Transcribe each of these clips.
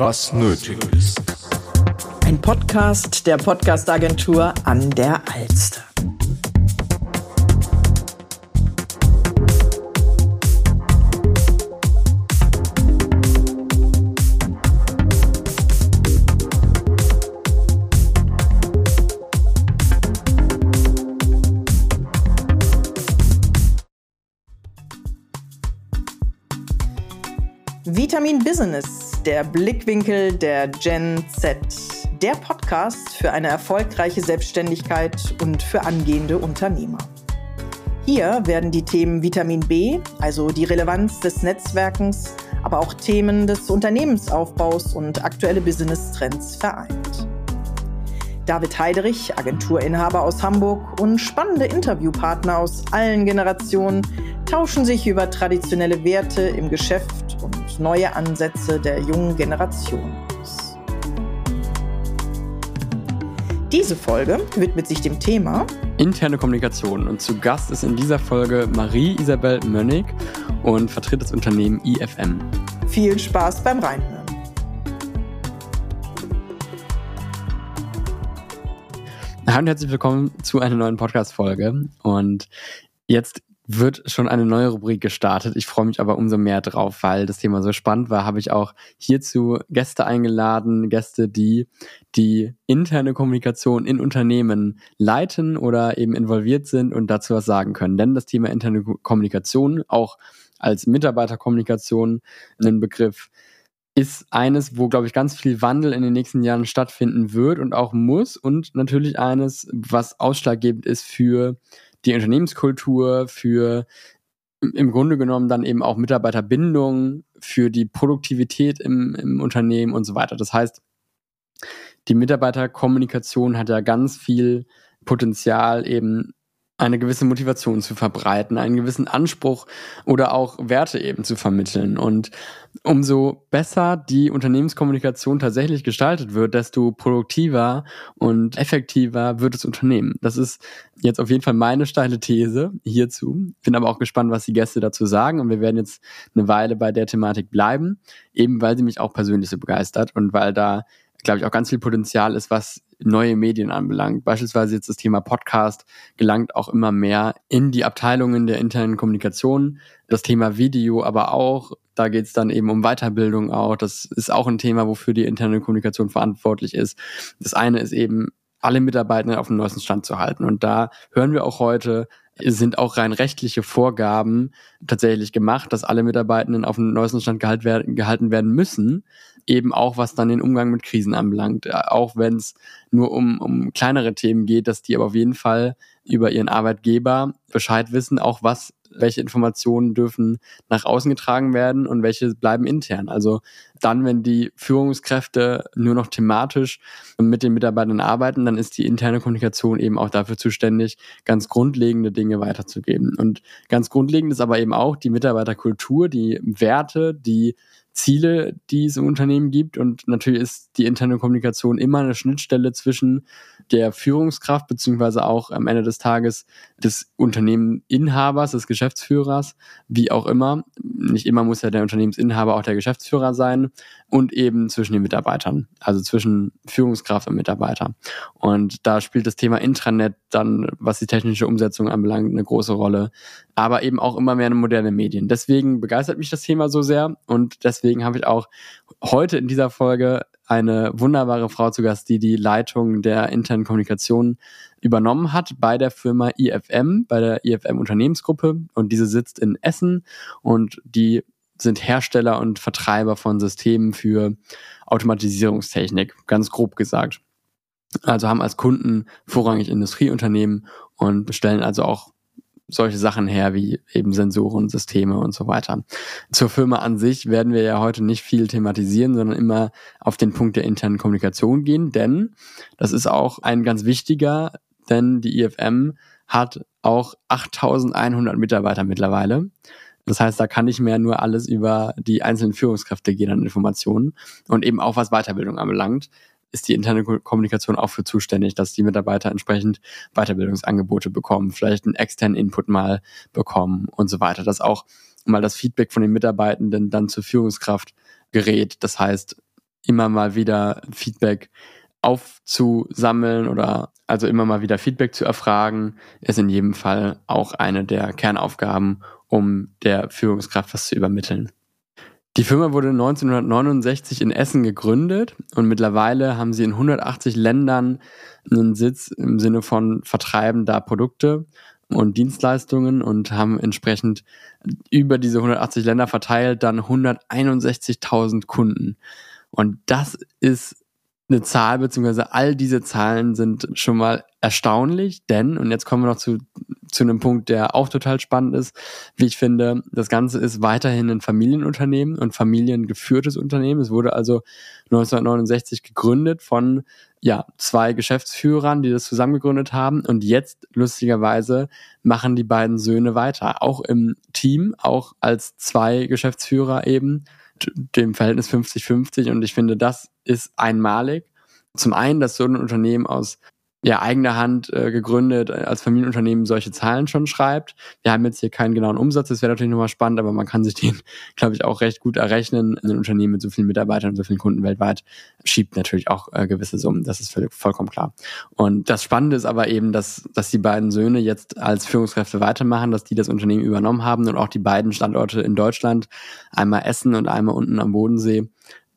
was nötig ist. Ein Podcast der Podcastagentur an der Alster. Vitamin Business, der Blickwinkel der Gen Z. Der Podcast für eine erfolgreiche Selbstständigkeit und für angehende Unternehmer. Hier werden die Themen Vitamin B, also die Relevanz des Netzwerkens, aber auch Themen des Unternehmensaufbaus und aktuelle Business-Trends vereint. David Heiderich, Agenturinhaber aus Hamburg und spannende Interviewpartner aus allen Generationen tauschen sich über traditionelle Werte im Geschäft neue Ansätze der jungen Generation aus. Diese Folge widmet sich dem Thema interne Kommunikation und zu Gast ist in dieser Folge Marie-Isabel Mönnig und vertritt das Unternehmen IFM. Viel Spaß beim Reinhören. Hallo und herzlich willkommen zu einer neuen Podcast-Folge. Und jetzt wird schon eine neue Rubrik gestartet. Ich freue mich aber umso mehr drauf, weil das Thema so spannend war. Habe ich auch hierzu Gäste eingeladen, Gäste, die die interne Kommunikation in Unternehmen leiten oder eben involviert sind und dazu was sagen können. Denn das Thema interne Kommunikation, auch als Mitarbeiterkommunikation, ein Begriff, ist eines, wo, glaube ich, ganz viel Wandel in den nächsten Jahren stattfinden wird und auch muss und natürlich eines, was ausschlaggebend ist für die Unternehmenskultur, für im Grunde genommen dann eben auch Mitarbeiterbindung, für die Produktivität im, im Unternehmen und so weiter. Das heißt, die Mitarbeiterkommunikation hat ja ganz viel Potenzial, eben eine gewisse Motivation zu verbreiten, einen gewissen Anspruch oder auch Werte eben zu vermitteln. Und umso besser die Unternehmenskommunikation tatsächlich gestaltet wird, desto produktiver und effektiver wird das Unternehmen. Das ist jetzt auf jeden Fall meine steile These hierzu. Bin aber auch gespannt, was die Gäste dazu sagen. Und wir werden jetzt eine Weile bei der Thematik bleiben, eben weil sie mich auch persönlich so begeistert und weil da glaube ich, auch ganz viel Potenzial ist, was neue Medien anbelangt. Beispielsweise jetzt das Thema Podcast gelangt auch immer mehr in die Abteilungen der internen Kommunikation. Das Thema Video aber auch. Da geht es dann eben um Weiterbildung auch. Das ist auch ein Thema, wofür die interne Kommunikation verantwortlich ist. Das eine ist eben, alle Mitarbeitenden auf dem neuesten Stand zu halten. Und da hören wir auch heute, sind auch rein rechtliche Vorgaben tatsächlich gemacht, dass alle Mitarbeitenden auf dem neuesten Stand gehalten werden müssen eben auch was dann den Umgang mit Krisen anbelangt. Äh, auch wenn es nur um, um kleinere Themen geht, dass die aber auf jeden Fall über ihren Arbeitgeber Bescheid wissen, auch was welche Informationen dürfen nach außen getragen werden und welche bleiben intern. Also dann, wenn die Führungskräfte nur noch thematisch mit den Mitarbeitern arbeiten, dann ist die interne Kommunikation eben auch dafür zuständig, ganz grundlegende Dinge weiterzugeben. Und ganz grundlegend ist aber eben auch die Mitarbeiterkultur, die Werte, die Ziele, die es im Unternehmen gibt. Und natürlich ist die interne Kommunikation immer eine Schnittstelle zwischen der Führungskraft beziehungsweise auch am Ende des Tages des Unternehmeninhabers, des Geschäftsführers, wie auch immer. Nicht immer muss ja der Unternehmensinhaber auch der Geschäftsführer sein und eben zwischen den Mitarbeitern, also zwischen Führungskraft und Mitarbeiter. Und da spielt das Thema Intranet dann, was die technische Umsetzung anbelangt, eine große Rolle, aber eben auch immer mehr moderne Medien. Deswegen begeistert mich das Thema so sehr und deswegen habe ich auch heute in dieser Folge eine wunderbare Frau zu Gast, die die Leitung der internen Kommunikation übernommen hat bei der Firma IFM, bei der IFM Unternehmensgruppe und diese sitzt in Essen und die sind Hersteller und Vertreiber von Systemen für Automatisierungstechnik, ganz grob gesagt. Also haben als Kunden vorrangig Industrieunternehmen und stellen also auch solche Sachen her wie eben Sensoren, Systeme und so weiter. Zur Firma an sich werden wir ja heute nicht viel thematisieren, sondern immer auf den Punkt der internen Kommunikation gehen, denn das ist auch ein ganz wichtiger, denn die IFM hat auch 8100 Mitarbeiter mittlerweile. Das heißt, da kann nicht mehr nur alles über die einzelnen Führungskräfte gehen an Informationen und eben auch was Weiterbildung anbelangt ist die interne Kommunikation auch für zuständig, dass die Mitarbeiter entsprechend Weiterbildungsangebote bekommen, vielleicht einen externen Input mal bekommen und so weiter. Dass auch mal das Feedback von den Mitarbeitenden dann zur Führungskraft gerät. Das heißt, immer mal wieder Feedback aufzusammeln oder also immer mal wieder Feedback zu erfragen, ist in jedem Fall auch eine der Kernaufgaben, um der Führungskraft was zu übermitteln. Die Firma wurde 1969 in Essen gegründet und mittlerweile haben sie in 180 Ländern einen Sitz im Sinne von vertreibender Produkte und Dienstleistungen und haben entsprechend über diese 180 Länder verteilt dann 161.000 Kunden. Und das ist eine Zahl, beziehungsweise all diese Zahlen sind schon mal erstaunlich, denn, und jetzt kommen wir noch zu, zu einem Punkt, der auch total spannend ist, wie ich finde, das Ganze ist weiterhin ein Familienunternehmen und familiengeführtes Unternehmen. Es wurde also 1969 gegründet von ja, zwei Geschäftsführern, die das zusammengegründet haben. Und jetzt, lustigerweise, machen die beiden Söhne weiter. Auch im Team, auch als zwei Geschäftsführer eben dem Verhältnis 50-50 und ich finde, das ist einmalig. Zum einen, dass so ein Unternehmen aus ja, eigener Hand äh, gegründet, äh, als Familienunternehmen solche Zahlen schon schreibt. Wir haben jetzt hier keinen genauen Umsatz, das wäre natürlich nochmal spannend, aber man kann sich den, glaube ich, auch recht gut errechnen. Ein Unternehmen mit so vielen Mitarbeitern und so vielen Kunden weltweit schiebt natürlich auch äh, gewisse Summen, das ist völlig, vollkommen klar. Und das Spannende ist aber eben, dass, dass die beiden Söhne jetzt als Führungskräfte weitermachen, dass die das Unternehmen übernommen haben und auch die beiden Standorte in Deutschland, einmal Essen und einmal unten am Bodensee,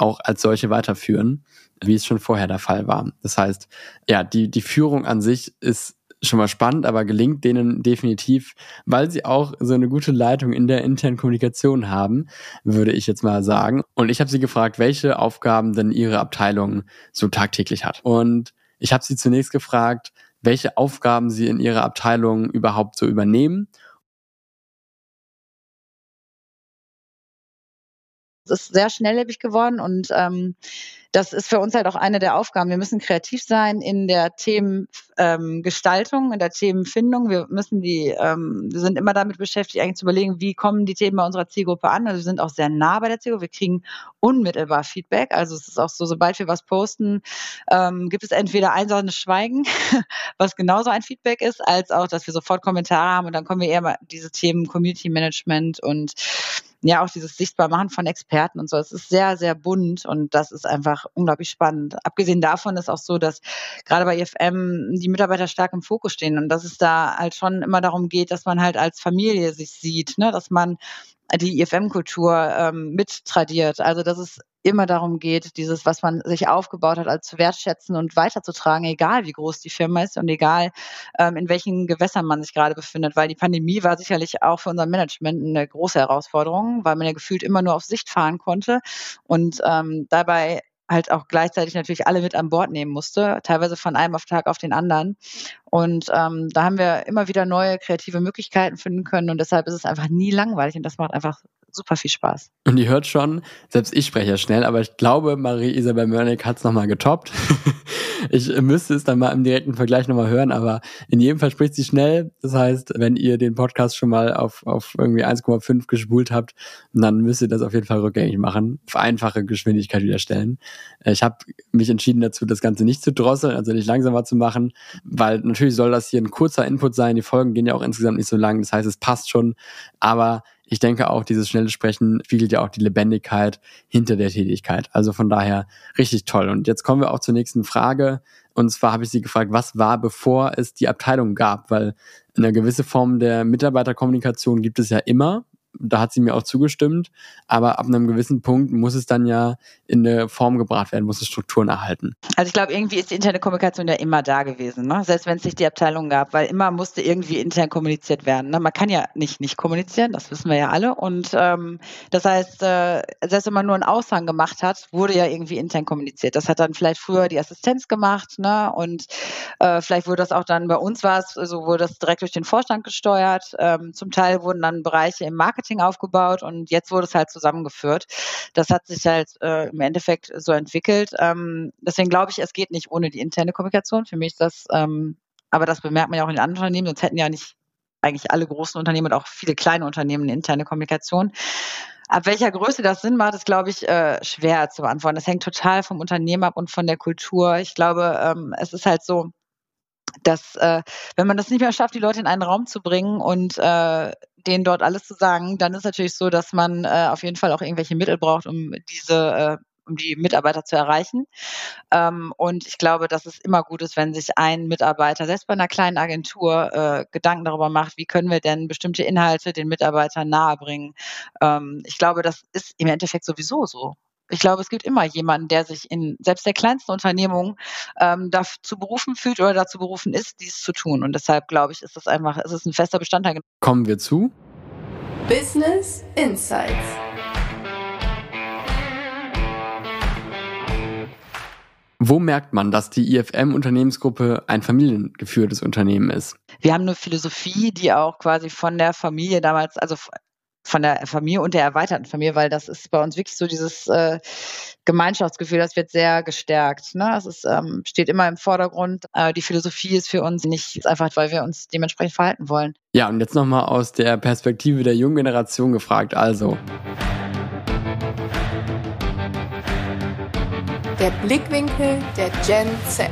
auch als solche weiterführen wie es schon vorher der Fall war. Das heißt, ja, die, die Führung an sich ist schon mal spannend, aber gelingt denen definitiv, weil sie auch so eine gute Leitung in der internen Kommunikation haben, würde ich jetzt mal sagen. Und ich habe sie gefragt, welche Aufgaben denn ihre Abteilung so tagtäglich hat. Und ich habe sie zunächst gefragt, welche Aufgaben sie in ihrer Abteilung überhaupt so übernehmen Es ist sehr schnelllebig geworden und ähm, das ist für uns halt auch eine der Aufgaben. Wir müssen kreativ sein in der Themengestaltung, ähm, in der Themenfindung. Wir müssen die, ähm, wir sind immer damit beschäftigt, eigentlich zu überlegen, wie kommen die Themen bei unserer Zielgruppe an. Also wir sind auch sehr nah bei der Zielgruppe. Wir kriegen unmittelbar Feedback. Also es ist auch so, sobald wir was posten, ähm, gibt es entweder einsames Schweigen, was genauso ein Feedback ist, als auch, dass wir sofort Kommentare haben und dann kommen wir eher mal diese Themen Community Management und ja auch dieses Sichtbarmachen von Experten und so. Es ist sehr, sehr bunt und das ist einfach unglaublich spannend. Abgesehen davon ist auch so, dass gerade bei IFM die Mitarbeiter stark im Fokus stehen und dass es da halt schon immer darum geht, dass man halt als Familie sich sieht, ne? dass man die IFM-Kultur ähm, mittradiert. Also dass es immer darum geht, dieses, was man sich aufgebaut hat, als zu wertschätzen und weiterzutragen, egal wie groß die Firma ist und egal ähm, in welchen Gewässern man sich gerade befindet. Weil die Pandemie war sicherlich auch für unser Management eine große Herausforderung, weil man ja gefühlt immer nur auf Sicht fahren konnte und ähm, dabei halt auch gleichzeitig natürlich alle mit an Bord nehmen musste, teilweise von einem auf Tag auf den anderen. Und ähm, da haben wir immer wieder neue kreative Möglichkeiten finden können und deshalb ist es einfach nie langweilig und das macht einfach super viel Spaß. Und ihr hört schon, selbst ich spreche ja schnell, aber ich glaube, Marie-Isabel Mörnig hat es nochmal getoppt. ich müsste es dann mal im direkten Vergleich nochmal hören, aber in jedem Fall spricht sie schnell. Das heißt, wenn ihr den Podcast schon mal auf, auf irgendwie 1,5 gespult habt, dann müsst ihr das auf jeden Fall rückgängig machen, auf einfache Geschwindigkeit wieder stellen. Ich habe mich entschieden dazu, das Ganze nicht zu drosseln, also nicht langsamer zu machen, weil natürlich soll das hier ein kurzer Input sein. Die Folgen gehen ja auch insgesamt nicht so lang. Das heißt, es passt schon, aber ich denke auch, dieses schnelle Sprechen spiegelt ja auch die Lebendigkeit hinter der Tätigkeit. Also von daher richtig toll. Und jetzt kommen wir auch zur nächsten Frage. Und zwar habe ich sie gefragt, was war, bevor es die Abteilung gab? Weil eine gewisse Form der Mitarbeiterkommunikation gibt es ja immer da hat sie mir auch zugestimmt, aber ab einem gewissen Punkt muss es dann ja in eine Form gebracht werden, muss es Strukturen erhalten. Also ich glaube, irgendwie ist die interne Kommunikation ja immer da gewesen, ne? selbst wenn es nicht die Abteilung gab, weil immer musste irgendwie intern kommuniziert werden. Ne? Man kann ja nicht nicht kommunizieren, das wissen wir ja alle. Und ähm, das heißt, äh, selbst wenn man nur einen Aushang gemacht hat, wurde ja irgendwie intern kommuniziert. Das hat dann vielleicht früher die Assistenz gemacht ne? und äh, vielleicht wurde das auch dann bei uns war es, also wurde das direkt durch den Vorstand gesteuert. Ähm, zum Teil wurden dann Bereiche im Marketing Marketing aufgebaut und jetzt wurde es halt zusammengeführt. Das hat sich halt äh, im Endeffekt so entwickelt. Ähm, deswegen glaube ich, es geht nicht ohne die interne Kommunikation. Für mich ist das, ähm, aber das bemerkt man ja auch in anderen Unternehmen, sonst hätten ja nicht eigentlich alle großen Unternehmen und auch viele kleine Unternehmen eine interne Kommunikation. Ab welcher Größe das Sinn macht, ist, glaube ich, äh, schwer zu beantworten. Das hängt total vom Unternehmen ab und von der Kultur. Ich glaube, ähm, es ist halt so, dass äh, wenn man das nicht mehr schafft, die Leute in einen Raum zu bringen und äh, denen dort alles zu sagen, dann ist natürlich so, dass man äh, auf jeden Fall auch irgendwelche Mittel braucht, um diese äh, um die Mitarbeiter zu erreichen. Ähm, und ich glaube, dass es immer gut ist, wenn sich ein Mitarbeiter, selbst bei einer kleinen Agentur, äh, Gedanken darüber macht, wie können wir denn bestimmte Inhalte den Mitarbeitern nahebringen. Ähm, ich glaube, das ist im Endeffekt sowieso so. Ich glaube, es gibt immer jemanden, der sich in selbst der kleinsten Unternehmung ähm, dazu berufen fühlt oder dazu berufen ist, dies zu tun. Und deshalb glaube ich, ist das einfach, es ist ein fester Bestandteil. Kommen wir zu Business Insights. Wo merkt man, dass die IFM-Unternehmensgruppe ein familiengeführtes Unternehmen ist? Wir haben eine Philosophie, die auch quasi von der Familie damals, also von der Familie und der erweiterten Familie, weil das ist bei uns wirklich so dieses äh, Gemeinschaftsgefühl, das wird sehr gestärkt. Ne? Es ist, ähm, steht immer im Vordergrund. Äh, die Philosophie ist für uns nicht einfach, weil wir uns dementsprechend verhalten wollen. Ja, und jetzt nochmal aus der Perspektive der jungen Generation gefragt. Also. Der Blickwinkel der Gen Z.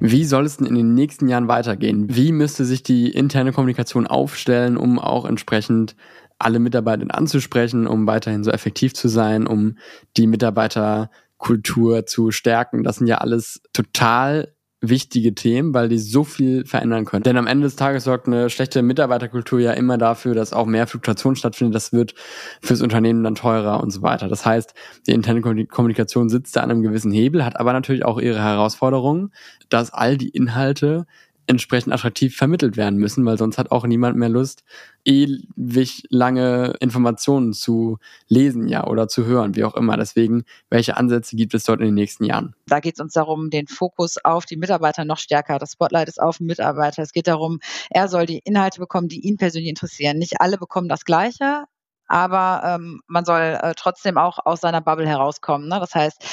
Wie soll es denn in den nächsten Jahren weitergehen? Wie müsste sich die interne Kommunikation aufstellen, um auch entsprechend alle Mitarbeiter anzusprechen, um weiterhin so effektiv zu sein, um die Mitarbeiterkultur zu stärken? Das sind ja alles total wichtige Themen, weil die so viel verändern können. Denn am Ende des Tages sorgt eine schlechte Mitarbeiterkultur ja immer dafür, dass auch mehr Fluktuation stattfindet. Das wird fürs Unternehmen dann teurer und so weiter. Das heißt, die interne Kommunikation sitzt da an einem gewissen Hebel, hat aber natürlich auch ihre Herausforderungen, dass all die Inhalte entsprechend attraktiv vermittelt werden müssen, weil sonst hat auch niemand mehr Lust, ewig lange Informationen zu lesen, ja, oder zu hören, wie auch immer. Deswegen, welche Ansätze gibt es dort in den nächsten Jahren? Da geht es uns darum, den Fokus auf die Mitarbeiter noch stärker. Das Spotlight ist auf den Mitarbeiter. Es geht darum, er soll die Inhalte bekommen, die ihn persönlich interessieren. Nicht alle bekommen das Gleiche, aber ähm, man soll äh, trotzdem auch aus seiner Bubble herauskommen. Ne? Das heißt,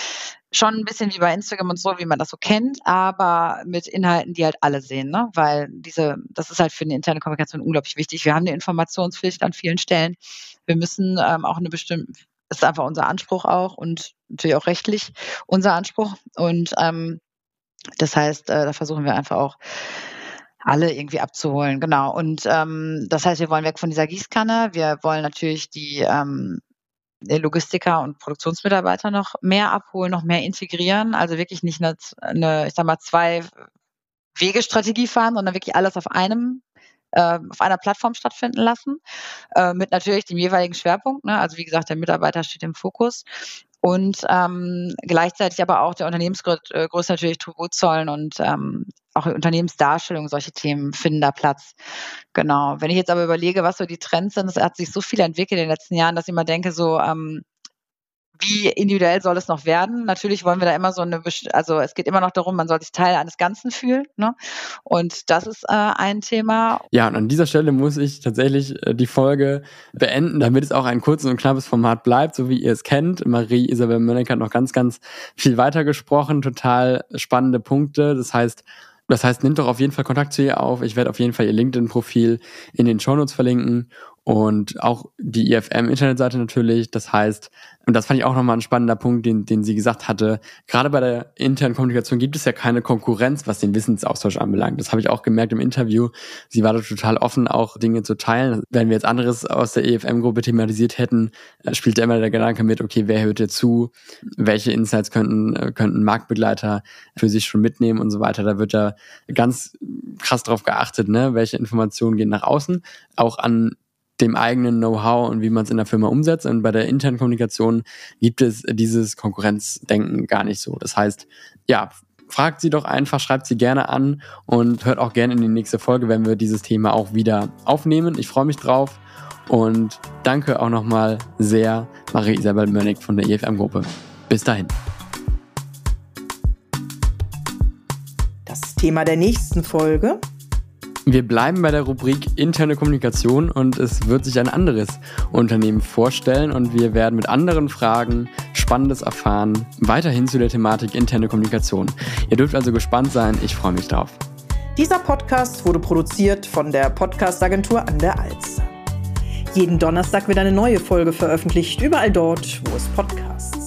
schon ein bisschen wie bei Instagram und so, wie man das so kennt, aber mit Inhalten, die halt alle sehen, ne? Weil diese, das ist halt für eine interne Kommunikation unglaublich wichtig. Wir haben eine Informationspflicht an vielen Stellen. Wir müssen ähm, auch eine bestimmte, ist einfach unser Anspruch auch und natürlich auch rechtlich unser Anspruch. Und ähm, das heißt, äh, da versuchen wir einfach auch alle irgendwie abzuholen, genau. Und ähm, das heißt, wir wollen weg von dieser Gießkanne. Wir wollen natürlich die ähm, Logistiker und Produktionsmitarbeiter noch mehr abholen, noch mehr integrieren. Also wirklich nicht eine, eine ich sag mal, zwei Wegestrategie fahren, sondern wirklich alles auf einem äh, auf einer Plattform stattfinden lassen, äh, mit natürlich dem jeweiligen Schwerpunkt. Ne? Also wie gesagt, der Mitarbeiter steht im Fokus und ähm, gleichzeitig aber auch der Unternehmensgröße äh, natürlich Tribut zollen und ähm, auch Unternehmensdarstellung, solche Themen finden da Platz. Genau. Wenn ich jetzt aber überlege, was so die Trends sind, es hat sich so viel entwickelt in den letzten Jahren, dass ich immer denke, so, ähm, wie individuell soll es noch werden? Natürlich wollen wir da immer so eine, also es geht immer noch darum, man soll sich Teil eines Ganzen fühlen. Ne? Und das ist äh, ein Thema. Ja, und an dieser Stelle muss ich tatsächlich äh, die Folge beenden, damit es auch ein kurzes und knappes Format bleibt, so wie ihr es kennt. Marie Isabel Mönneck hat noch ganz, ganz viel weiter gesprochen, total spannende Punkte. Das heißt, das heißt, nimmt doch auf jeden Fall Kontakt zu ihr auf. Ich werde auf jeden Fall ihr LinkedIn-Profil in den Shownotes verlinken und auch die IFM-Internetseite natürlich. Das heißt, und das fand ich auch nochmal ein spannender Punkt, den, den sie gesagt hatte, gerade bei der internen Kommunikation gibt es ja keine Konkurrenz, was den Wissensaustausch anbelangt. Das habe ich auch gemerkt im Interview. Sie war da total offen, auch Dinge zu teilen. Wenn wir jetzt anderes aus der EFM-Gruppe thematisiert hätten, äh, spielt immer der Gedanke mit, okay, wer hört dir zu? Welche Insights könnten, äh, könnten Marktbegleiter für sich schon mitnehmen und so weiter. Da wird da ganz krass drauf geachtet, ne? welche Informationen gehen nach außen. Auch an dem eigenen Know-how und wie man es in der Firma umsetzt. Und bei der internen Kommunikation gibt es dieses Konkurrenzdenken gar nicht so. Das heißt, ja, fragt sie doch einfach, schreibt sie gerne an und hört auch gerne in die nächste Folge, wenn wir dieses Thema auch wieder aufnehmen. Ich freue mich drauf und danke auch nochmal sehr Marie-Isabel Mönnig von der IFM-Gruppe. Bis dahin. Das Thema der nächsten Folge wir bleiben bei der Rubrik interne Kommunikation und es wird sich ein anderes Unternehmen vorstellen und wir werden mit anderen Fragen Spannendes erfahren, weiterhin zu der Thematik interne Kommunikation. Ihr dürft also gespannt sein, ich freue mich drauf. Dieser Podcast wurde produziert von der Podcastagentur an der Alster. Jeden Donnerstag wird eine neue Folge veröffentlicht, überall dort, wo es Podcasts